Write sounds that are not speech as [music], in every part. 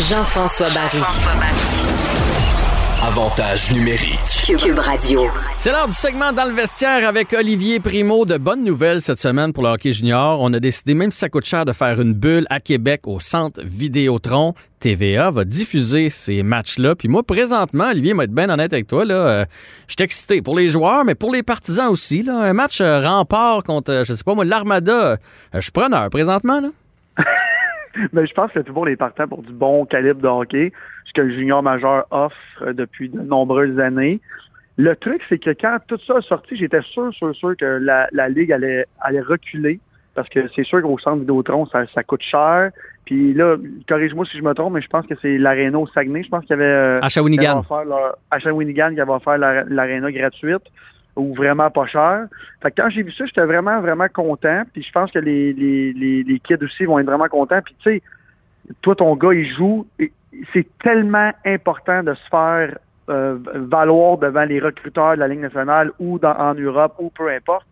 Jean-François Barry. Avantage numérique. Cube Radio. C'est l'heure du segment dans le vestiaire avec Olivier Primo. De bonnes nouvelles cette semaine pour le hockey junior. On a décidé, même si ça coûte cher, de faire une bulle à Québec au centre Vidéotron. TVA va diffuser ces matchs-là. Puis moi, présentement, Olivier, m'a être bien honnête avec toi, là, euh, je suis excité pour les joueurs, mais pour les partisans aussi. Là, un match euh, rempart contre, euh, je sais pas moi, l'Armada. Euh, je suis preneur présentement. Là. [laughs] [laughs] Mais je pense que c'est toujours les partants pour du bon calibre de hockey, ce que le junior majeur offre depuis de nombreuses années. Le truc, c'est que quand tout ça a sorti, j'étais sûr, sûr, sûr que la, la Ligue allait, allait reculer. Parce que c'est sûr qu'au centre Vidéotron, ça, ça coûte cher. Puis là, corrige-moi si je me trompe, mais je pense que c'est l'Arena au Saguenay. Je pense qu'il y avait... euh, À Shawinigan. qui avait offert leur- à Shawinigan, qui avait offert la- l'Arena gratuite ou vraiment pas cher. Fait que quand j'ai vu ça, j'étais vraiment, vraiment content. Puis je pense que les, les, les, les kids aussi vont être vraiment contents. Puis tu sais, toi, ton gars, il joue. C'est tellement important de se faire euh, valoir devant les recruteurs de la Ligue nationale ou en Europe ou peu importe.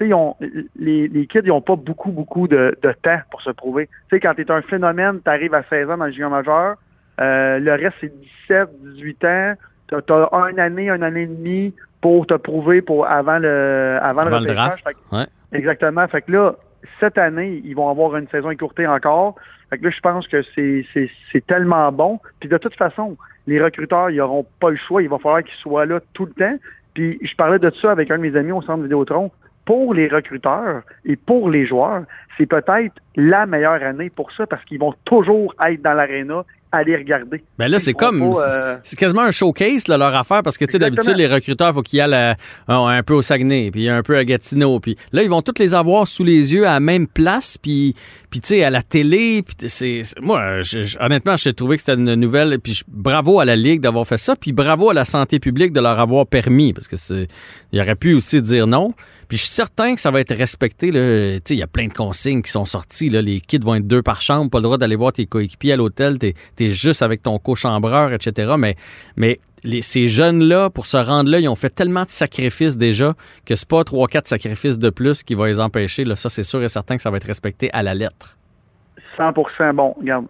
Ils ont- les, les kids, ils n'ont pas beaucoup, beaucoup de, temps pour se prouver. Tu sais, quand tu es un phénomène, tu arrives à 16 ans dans le junior majeur, euh, le reste, c'est 17, 18 ans. Tu as, un année, un année et demie pour te prouver pour avant le avant, Avant le repêchage. draft. Fait que- Ouais. Exactement. Fait que là, cette année, ils vont avoir une saison écourtée encore. Fait que là, je pense que c'est, c'est, c'est tellement bon. Puis de toute façon, les recruteurs, ils n'auront pas le choix. Il va falloir qu'ils soient là tout le temps. Puis je parlais de ça avec un de mes amis au centre Vidéotron. Pour les recruteurs et pour les joueurs, c'est peut-être la meilleure année pour ça parce qu'ils vont toujours être dans l'aréna les regarder. Ben là, c'est comme. euh, C'est quasiment un showcase, là, leur affaire, parce que, tu sais, d'habitude, les recruteurs, faut qu'ils aillent à- un, peu au Saguenay, puis un peu à Gatineau, puis là, ils vont tous les avoir sous les yeux à la même place, puis, puis tu sais, à la télé, puis c'est... Moi, je- honnêtement, j'ai trouvé que c'était une nouvelle, puis je- bravo à la Ligue d'avoir fait ça, puis bravo à la santé publique de leur avoir permis, parce que c'est... Il aurait pu aussi dire non. Puis je suis certain que ça va être respecté. là. Tu sais, Il y a plein de consignes qui sont sorties. Là. Les kids vont être deux par chambre, pas le droit d'aller voir tes coéquipiers à l'hôtel. T'es juste avec ton co-chambreur, etc. Mais, mais ces jeunes-là, pour se rendre là, ils ont fait tellement de sacrifices déjà que c'est pas trois, quatre sacrifices de plus qui vont les empêcher. Là. Ça, c'est sûr et certain que ça va être respecté à la lettre. 100% bon, regarde,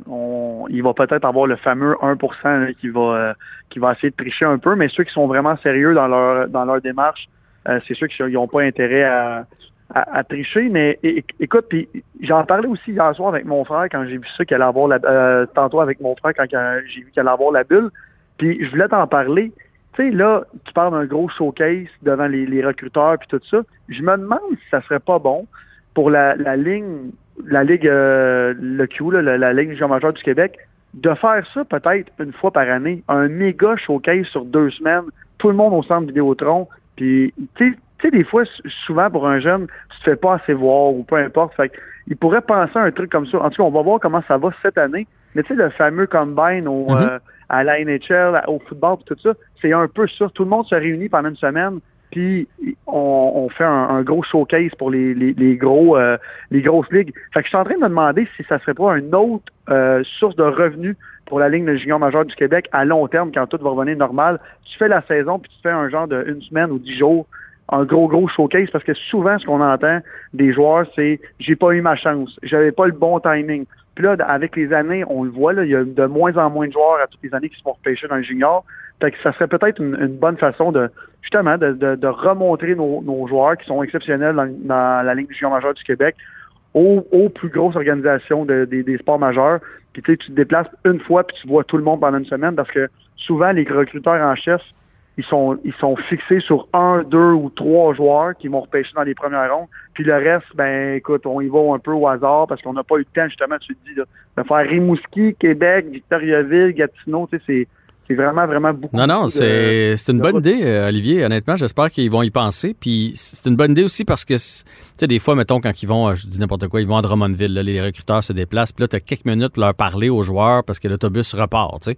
il va peut-être avoir le fameux 1 là, qui va euh, qui va essayer de tricher un peu, mais ceux qui sont vraiment sérieux dans leur dans leur démarche, euh, c'est ceux qui n'ont pas intérêt à, à, à tricher. Mais écoute, puis j'en parlais aussi hier soir avec mon frère quand j'ai vu ça qu'il allait avoir la euh, tantôt avec mon frère quand j'ai vu qu'il allait avoir la bulle. Puis je voulais t'en parler. Tu sais, là, tu parles d'un gros showcase devant les, les recruteurs puis tout ça. Je me demande si ça serait pas bon pour la, la ligne, la Ligue, euh, le Q, là, la, la Ligue junior majeure du Québec, de faire ça peut-être une fois par année, un méga showcase sur deux semaines, tout le monde au centre Vidéotron, puis tu sais- tu sais, des fois, souvent pour un jeune, tu te fais pas assez voir ou peu importe. Fait il pourrait penser à un truc comme ça. En tout cas, on va voir comment ça va cette année. Mais tu sais, le fameux combine au, Mhm. euh, à la NHL, au football, tout ça, c'est un peu ça. Tout le monde se réunit pendant une semaine, puis on, on fait un, un gros showcase pour les, les, les gros euh, les grosses ligues. Fait que je suis en train de me demander si ça serait pas une autre euh, source de revenus pour la Ligue de junior majeur du Québec à long terme, quand tout va revenir normal. Tu fais la saison, puis tu fais un genre de une semaine ou dix jours, un gros, gros showcase, parce que souvent, ce qu'on entend des joueurs, c'est j'ai pas eu ma chance, j'avais pas le bon timing. Puis là, avec les années, on le voit, là, il y a de moins en moins de joueurs à toutes les années qui se font repêcher dans le junior. Ça serait peut-être une, bonne façon de justement de, remontrer nos, joueurs qui sont exceptionnels dans, la Ligue du junior majeur du Québec aux, plus grosses organisations de- des- sports majeurs. Puis tu te déplaces une fois puis tu vois tout le monde pendant une semaine parce que souvent les recruteurs en chef, ils sont ils sont fixés sur un, deux ou trois joueurs qui vont repêcher dans les premières rondes. Puis le reste, ben écoute, on y va un peu au hasard parce qu'on n'a pas eu le temps, justement, tu le dis, là, de faire Rimouski, Québec, Victoriaville, Gatineau, tu sais, c'est. C'est vraiment, vraiment beaucoup. Non, non, c'est une bonne route. idée, euh, Olivier. Honnêtement, j'espère qu'ils vont y penser. Puis c'est une bonne idée aussi parce que, tu sais, des fois, mettons, quand ils vont, euh, je dis n'importe quoi, ils vont à Drummondville, là, les recruteurs se déplacent, puis là, tu as quelques minutes pour leur parler aux joueurs parce que l'autobus repart, tu sais.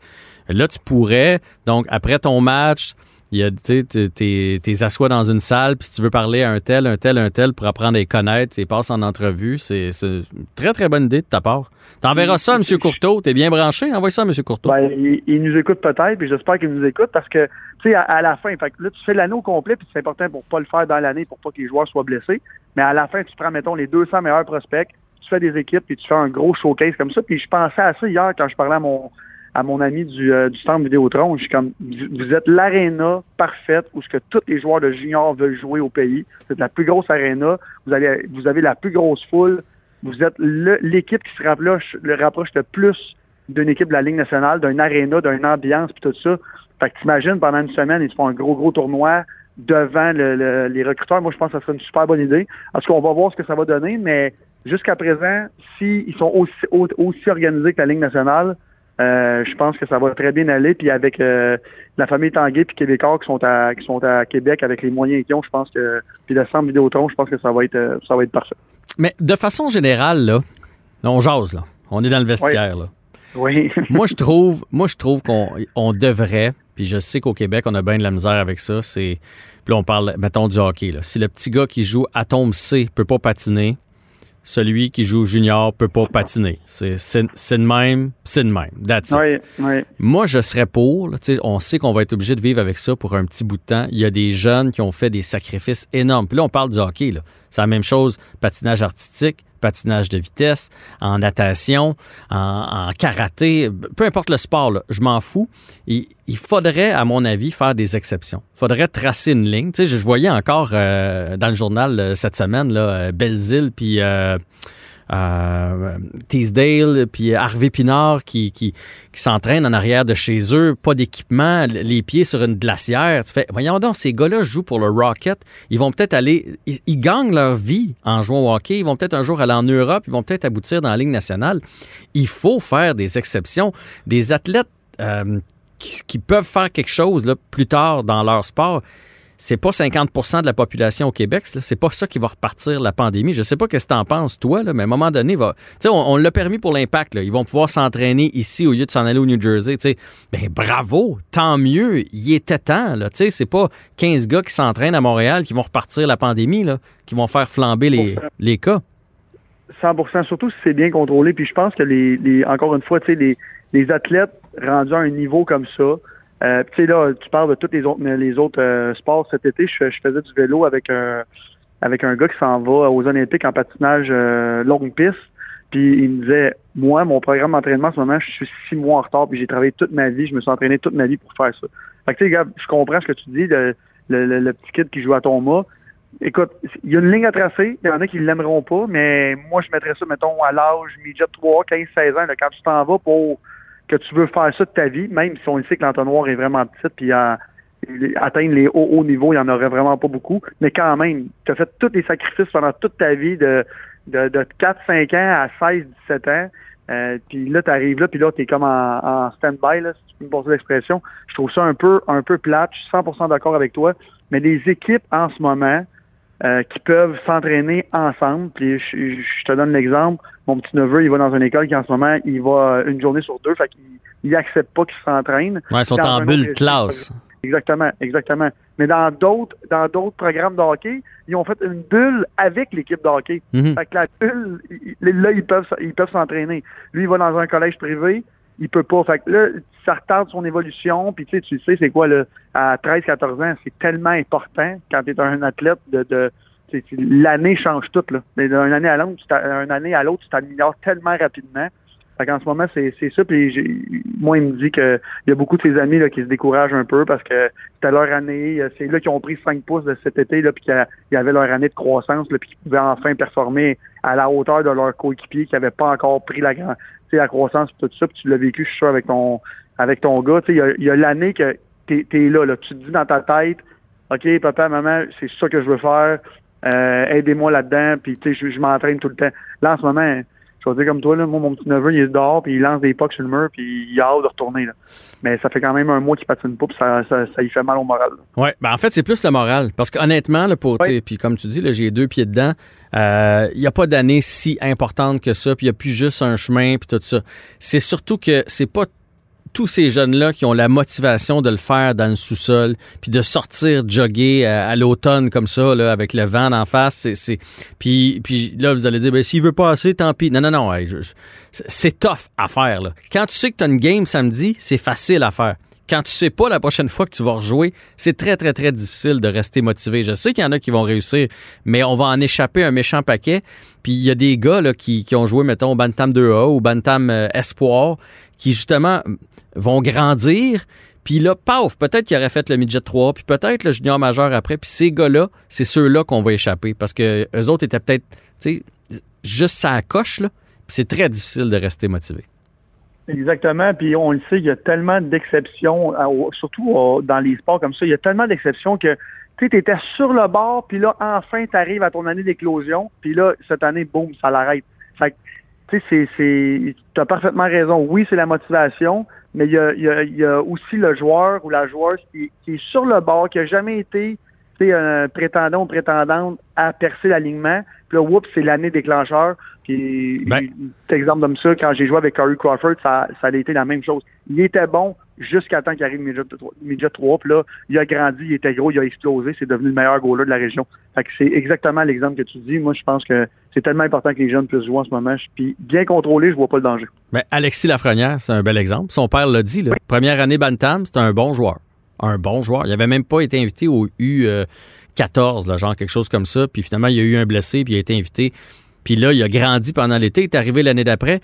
Là, tu pourrais, donc, après ton match, il y a, tu sais, t'es- assois dans une salle, puis si tu veux parler à un tel, un tel, un tel pour apprendre à les connaître, tu passes en entrevue. C'est une très, très bonne idée de ta part. T'enverras ça à M. Courteau. T'es bien branché? Envoie ça à M. Courteau. Ben, il, nous écoute peut-être, puis j'espère qu'il nous écoute parce que, tu sais, à, la fin, fait là, tu fais l'année au complet, puis c'est important pour pas le faire dans l'année, pour pas que les joueurs soient blessés. Mais à la fin, tu prends, mettons, les 200 meilleurs prospects, tu fais des équipes, puis tu fais un gros showcase comme ça. Puis je pensais à ça hier quand je parlais à mon à mon ami du, euh, du centre Vidéotron. Je suis comme, vous êtes l'aréna parfaite où ce que tous les joueurs de junior veulent jouer au pays. Êtes la plus grosse aréna. Vous, vous avez la plus grosse foule. Vous êtes l'équipe qui se rapproche le, rapproche le plus d'une équipe de la Ligue nationale, d'un aréna, d'une ambiance, puis tout ça. Fait que t'imagines, pendant une semaine, ils font un gros, gros tournoi devant les recruteurs. Moi, je pense que ça serait une super bonne idée. En tout cas, on va voir ce que ça va donner, mais jusqu'à présent, s'ils sont aussi, aussi organisés que la Ligue nationale, euh, je pense que ça va très bien aller. Puis avec euh, la famille Tanguay puis Québécois qui sont à qui sont à Québec avec les moyens qu'ils ont, je pense que puis le centre Vidéotron, je pense que ça va être euh, ça va être parfait. Mais de façon générale là, on jase là, on est dans le vestiaire là. Oui. [laughs] moi je trouve moi je trouve qu'on on devrait puis je sais qu'au Québec on a bien de la misère avec ça, c'est puis là on parle mettons du hockey là. Si le petit gars qui joue à tombe C peut pas patiner, celui qui joue junior peut pas patiner. C'est de même, c'est de même. That's it. Moi, je serais pour. on sait qu'on va être obligé de vivre avec ça pour un petit bout de temps. Il y a des jeunes qui ont fait des sacrifices énormes. Puis là, on parle du hockey. C'est la même chose, patinage artistique, patinage de vitesse, en natation, en, karaté, peu importe le sport, je m'en fous. Il, faudrait, à mon avis, faire des exceptions. Il faudrait tracer une ligne. Tu sais, je, voyais encore euh, dans le journal euh, cette semaine, là, euh, Belzile, puis euh, Teasdale, puis Harvey Pinard qui, qui, qui s'entraînent en arrière de chez eux, pas d'équipement, les pieds sur une glacière. Tu fais, voyons donc, ces gars-là jouent pour le Rocket. Ils vont peut-être aller, ils, gagnent leur vie en jouant au hockey. Ils vont peut-être un jour aller en Europe. Ils vont peut-être aboutir dans la Ligue nationale. Il faut faire des exceptions. Des athlètes euh, qui, qui, peuvent faire quelque chose là, plus tard dans leur sport c'est pas 50% de la population au Québec. C'est pas ça qui va repartir la pandémie. Je sais pas ce que tu en penses, toi, mais à un moment donné, on, l'a permis pour l'impact. Ils vont pouvoir s'entraîner ici au lieu de s'en aller au New Jersey. Ben, bravo, tant mieux. Il était temps. Là. C'est pas 15 gars qui s'entraînent à Montréal qui vont repartir la pandémie, qui vont faire flamber les, les cas. 100% surtout si c'est bien contrôlé. Puis je pense que, les, encore une fois, les, les athlètes rendus à un niveau comme ça, euh, tu sais, là, tu parles de tous les autres, euh, sports. Cet été, je, faisais du vélo avec un, avec un gars qui s'en va aux Olympiques en patinage euh, longue piste. Puis il me disait, moi, mon programme d'entraînement en ce moment, je suis six mois en retard, puis j'ai travaillé toute ma vie, je me suis entraîné toute ma vie pour faire ça. Fait que tu sais, je comprends ce que tu dis, le, petit kid qui joue à ton mât. Écoute, il y a une ligne à tracer, il y en a qui ne l'aimeront pas, mais moi, je mettrais ça, mettons, à l'âge midget 3, 15, 16 ans, quand tu t'en vas pour que tu veux faire ça de ta vie, même si on sait que l'entonnoir est vraiment petit, puis atteindre les hauts, hauts niveaux, il n'y en aurait vraiment pas beaucoup. Mais quand même, tu as fait tous les sacrifices pendant toute ta vie de, de, de 4-5 ans à 16-17 ans. Euh, puis là, tu arrives là, puis là, tu es comme en, en stand-by, là, si tu peux me passer l'expression. Je trouve ça un peu, un peu plate. Je suis 100% d'accord avec toi. Mais les équipes en ce moment, euh, qui peuvent s'entraîner ensemble. Puis je, te donne l'exemple. Mon petit neveu, il va dans une école qui en ce moment, il va une journée sur deux, fait qu'il il accepte pas qu'il s'entraîne. Ouais, ils sont en bulle classe. Exactement, exactement. Mais dans d'autres dans d'autres programmes de hockey, ils ont fait une bulle avec l'équipe de hockey. Mm-hmm. Fait que la bulle, là, ils peuvent ils peuvent s'entraîner. Lui, il va dans un collège privé, il peut pas. Fait que là, ça retarde son évolution. Puis tu sais, tu sais, c'est quoi là, à 13-14 ans, c'est tellement important quand tu es un athlète de, de l'année change tout d'une année à l'autre, une année à l'autre, tu t'améliores tellement rapidement. Qu'en ce moment, c'est, ça. Puis moi, il me dit qu'il y a beaucoup de ses amis là, qui se découragent un peu parce que c'était leur année. C'est là qu'ils ont pris 5 pouces de cet été, là, puis qu'il y avait leur année de croissance, là, puis qu'ils pouvaient enfin performer à la hauteur de leur coéquipier qui n'avait pas encore pris la, la croissance tout ça, puis tu l'as vécu, je suis sûr, avec ton avec ton gars. Il y a, l'année que tu es, là, là. Tu te dis dans ta tête, OK, papa, maman, c'est ça que je veux faire. Euh, aidez-moi là-dedans, puis je, je m'entraîne tout le temps. Là, en ce moment, je vais dire comme toi, là, moi, mon petit neveu, il est dehors, puis il lance des pucks sur le mur, puis il a hâte de retourner. Là. Mais ça fait quand même un mois qu'il patine pas, puis ça, ça, ça, y fait mal au moral. Oui, ben en fait, c'est plus le moral. Parce qu'honnêtement, pour, puis comme tu dis, j'ai deux pieds dedans. Il euh, n'y a pas d'année si importante que ça, puis il n'y a plus juste un chemin, puis tout ça. C'est surtout que c'est pas tous ces jeunes-là qui ont la motivation de le faire dans le sous-sol, puis de sortir jogger euh, à, l'automne comme ça, là, avec le vent en face. C'est, Puis, puis là, vous allez dire, ben, s'il veut pas assez, tant pis. Non, non, non. c'est tough à faire. Là. Quand tu sais que tu as une game samedi, c'est facile à faire. quand tu sais pas la prochaine fois que tu vas rejouer, c'est très, très, très difficile de rester motivé. Je sais qu'il y en a qui vont réussir, mais on va en échapper un méchant paquet. Puis il y a des gars là, qui, ont joué, mettons, Bantam 2A ou Bantam euh, Espoir, qui justement vont grandir. Puis là, paf, peut-être qu'il aurait fait le midget 3, puis peut-être le junior majeur après. Puis ces gars-là, c'est ceux-là qu'on va échapper parce que eux autres étaient peut-être, tu sais, juste ça coche, là. C'est très difficile de rester motivé. Exactement. Puis on le sait, il y a tellement d'exceptions, surtout dans les sports comme ça, il y a tellement d'exceptions que tu étais sur le bord, puis là, enfin, tu arrives à ton année d'éclosion, puis là, cette année, boum, ça l'arrête. Fait tu as parfaitement raison. Oui, c'est la motivation, mais il y a, aussi le joueur ou la joueuse qui, est sur le bord, qui a jamais été un prétendant ou prétendante à percer l'alignement. Puis là, oups, c'est l'année déclencheur. Puis, ben. exemple comme ça, quand j'ai joué avec Corey Crawford, ça, ça a été la même chose. Il était bon jusqu'à temps qu'il arrive Midget 3. Puis là, il a grandi, il était gros, il a explosé. C'est devenu le meilleur goaler de la région. Fait que c'est exactement l'exemple que tu dis. Moi, je pense que c'est tellement important que les jeunes puissent jouer en ce moment. Puis bien contrôlé, je vois pas le danger. Mais ben, Alexis Lafrenière, c'est un bel exemple. Son père l'a dit. Là. Première année Bantam, c'est un bon joueur un bon joueur. Il n'avait même pas été invité au U14, genre quelque chose comme ça. Puis finalement, il y a eu un blessé, puis il a été invité. Puis là, il a grandi pendant l'été. Il est arrivé l'année d'après.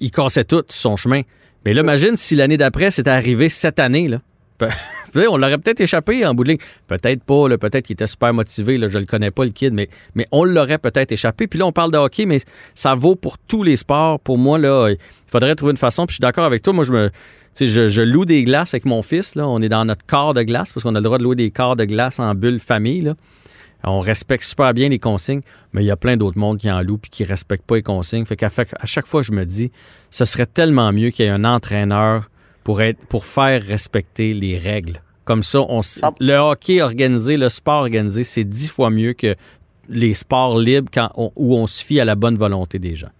Il cassait tout son chemin. Mais là, imagine si l'année d'après, c'était arrivé cette année. Là. [laughs] on l'aurait peut-être échappé en bout de ligne. Peut-être pas, peut-être qu'il était super motivé, là, je le connais pas le kid, mais, mais on l'aurait peut-être échappé. Puis là, on parle de hockey, mais ça vaut pour tous les sports. Pour moi, là, il faudrait trouver une façon. Puis je suis d'accord avec toi. Moi, je me, je, je, loue des glaces avec mon fils. Là. On est dans notre corps de glace parce qu'on a le droit de louer des corps de glace en bulle famille. Là. On respecte super bien les consignes, mais il y a plein d'autres mondes qui en louent et qui ne respectent pas les consignes. Fait qu'à à chaque fois, je me dis, ce serait tellement mieux qu'il y ait un entraîneur pour, être, pour faire respecter les règles. Comme ça, on, ah. le hockey organisé, le sport organisé, c'est dix fois mieux que les sports libres quand où on se fie à la bonne volonté des gens.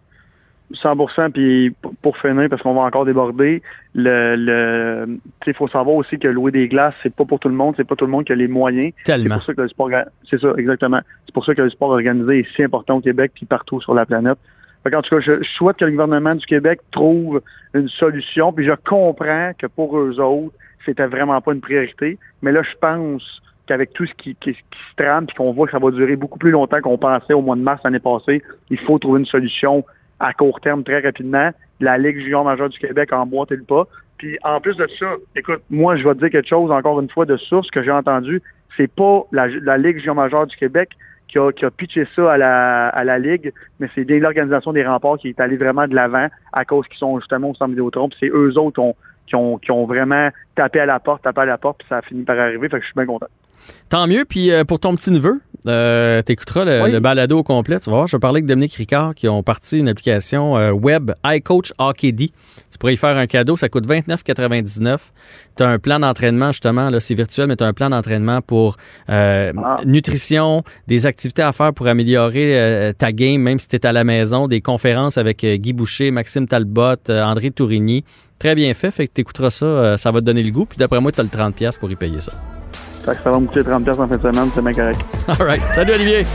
100% puis pour finir, parce qu'on va encore déborder, le, le il faut savoir aussi que louer des glaces, c'est pas pour tout le monde, c'est pas tout le monde qui a les moyens. Tellement. C'est pour ça que le sport, c'est ça, exactement. C'est pour ça que le sport organisé est si important au Québec puis partout sur la planète. en tout cas, je, souhaite que le gouvernement du Québec trouve une solution, puis je comprends que pour eux autres, c'était vraiment pas une priorité. Mais là, je pense qu'avec tout ce qui, qui, se trame, puis qu'on voit que ça va durer beaucoup plus longtemps qu'on pensait au mois de mars l'année passée, il faut trouver une solution à court terme très rapidement. La Ligue junior majeure du Québec en boîte le pas. Puis en plus de ça, écoute, moi je vais te dire quelque chose encore une fois de source que j'ai entendu. C'est pas la, Ligue junior majeure du Québec qui a, pitché ça à la, à la Ligue, mais c'est l'organisation des remparts qui est allée vraiment de l'avant à cause qu'ils sont justement au centre Vidéotron. C'est eux autres qui ont, qui ont, vraiment tapé à la porte, tapé à la porte, puis ça a fini par arriver. Fait que je suis bien content. Tant mieux. Puis euh, pour ton petit neveu, euh, tu écouteras le, balado au complet. Tu vas voir, je vais parler avec Dominique Ricard qui ont parti une application euh, web iCoach Hockey Tu pourrais y faire un cadeau, ça coûte 29,99. Tu as un plan d'entraînement, justement, là, c'est virtuel, mais tu as un plan d'entraînement pour ah. nutrition, des activités à faire pour améliorer ta game, même si tu es à la maison, des conférences avec Guy Boucher, Maxime Talbot, André Tourigny. Très bien fait, fait que tu écouteras ça, ça va te donner le goût. Puis d'après moi, tu as le 30$ pour y payer. Ça, ça va me coûter 30$ en fin de semaine, c'est bien correct. All right. Salut Olivier.